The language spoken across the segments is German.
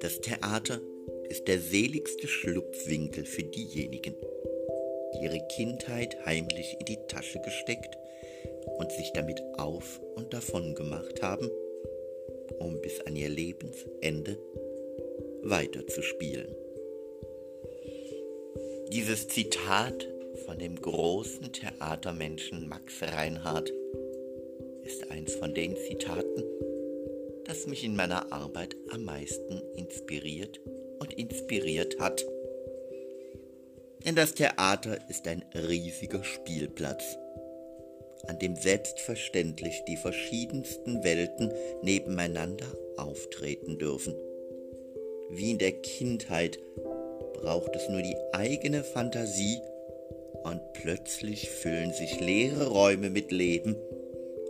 Das Theater ist der seligste Schlupfwinkel für diejenigen, die ihre Kindheit heimlich in die Tasche gesteckt und sich damit auf und davon gemacht haben, um bis an ihr Lebensende weiterzuspielen. Dieses Zitat von dem großen Theatermenschen Max Reinhardt ist eins von den Zitaten, das mich in meiner Arbeit am meisten inspiriert und inspiriert hat. Denn das Theater ist ein riesiger Spielplatz, an dem selbstverständlich die verschiedensten Welten nebeneinander auftreten dürfen. Wie in der Kindheit braucht es nur die eigene Fantasie und plötzlich füllen sich leere Räume mit Leben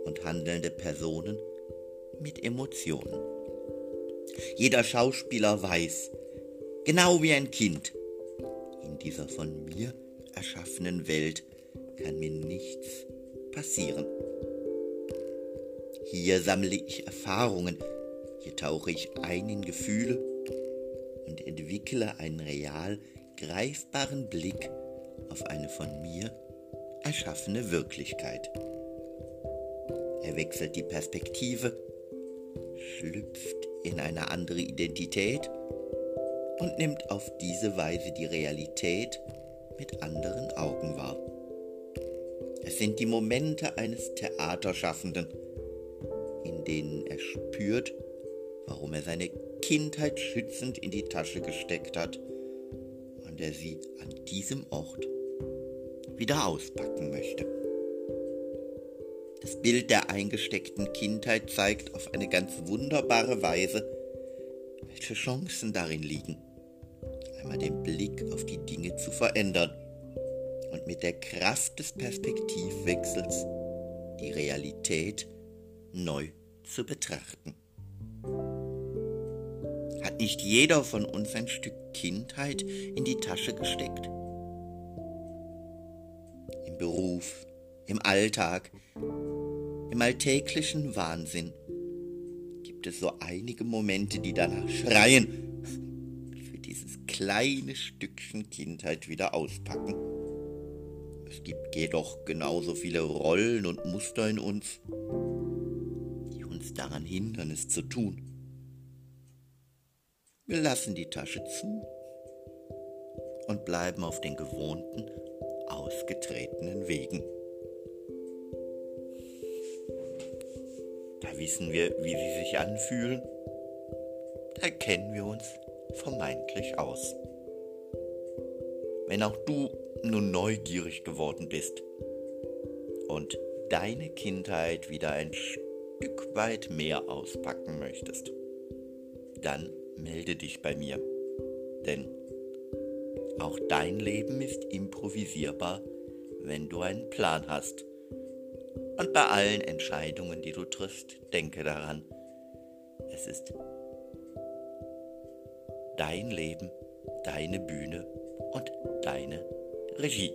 und handelnde Personen mit Emotionen. Jeder Schauspieler weiß, genau wie ein Kind, in dieser von mir erschaffenen Welt kann mir nichts passieren. Hier sammle ich Erfahrungen, hier tauche ich ein in Gefühle und entwickle einen real greifbaren Blick auf eine von mir erschaffene Wirklichkeit. Er wechselt die Perspektive, schlüpft in eine andere Identität und nimmt auf diese Weise die Realität mit anderen Augen wahr. Es sind die Momente eines Theaterschaffenden, in denen er spürt, warum er seine Kindheit schützend in die Tasche gesteckt hat und er sie an diesem Ort wieder auspacken möchte. Das Bild der eingesteckten Kindheit zeigt auf eine ganz wunderbare Weise, welche Chancen darin liegen, einmal den Blick auf die Dinge zu verändern und mit der Kraft des Perspektivwechsels die Realität neu zu betrachten. Hat nicht jeder von uns ein Stück Kindheit in die Tasche gesteckt? Im Beruf, im Alltag, im alltäglichen Wahnsinn gibt es so einige Momente, die danach schreien, für dieses kleine Stückchen Kindheit wieder auspacken. Es gibt jedoch genauso viele Rollen und Muster in uns, die uns daran hindern, es zu tun. Wir lassen die Tasche zu und bleiben auf den gewohnten, ausgetretenen Wegen. Da wissen wir, wie sie sich anfühlen. Da kennen wir uns vermeintlich aus. Wenn auch du nun neugierig geworden bist und deine Kindheit wieder ein Stück weit mehr auspacken möchtest, dann melde dich bei mir. Denn auch dein Leben ist improvisierbar, wenn du einen Plan hast. Und bei allen Entscheidungen, die du triffst, denke daran, es ist dein Leben, deine Bühne und deine Regie.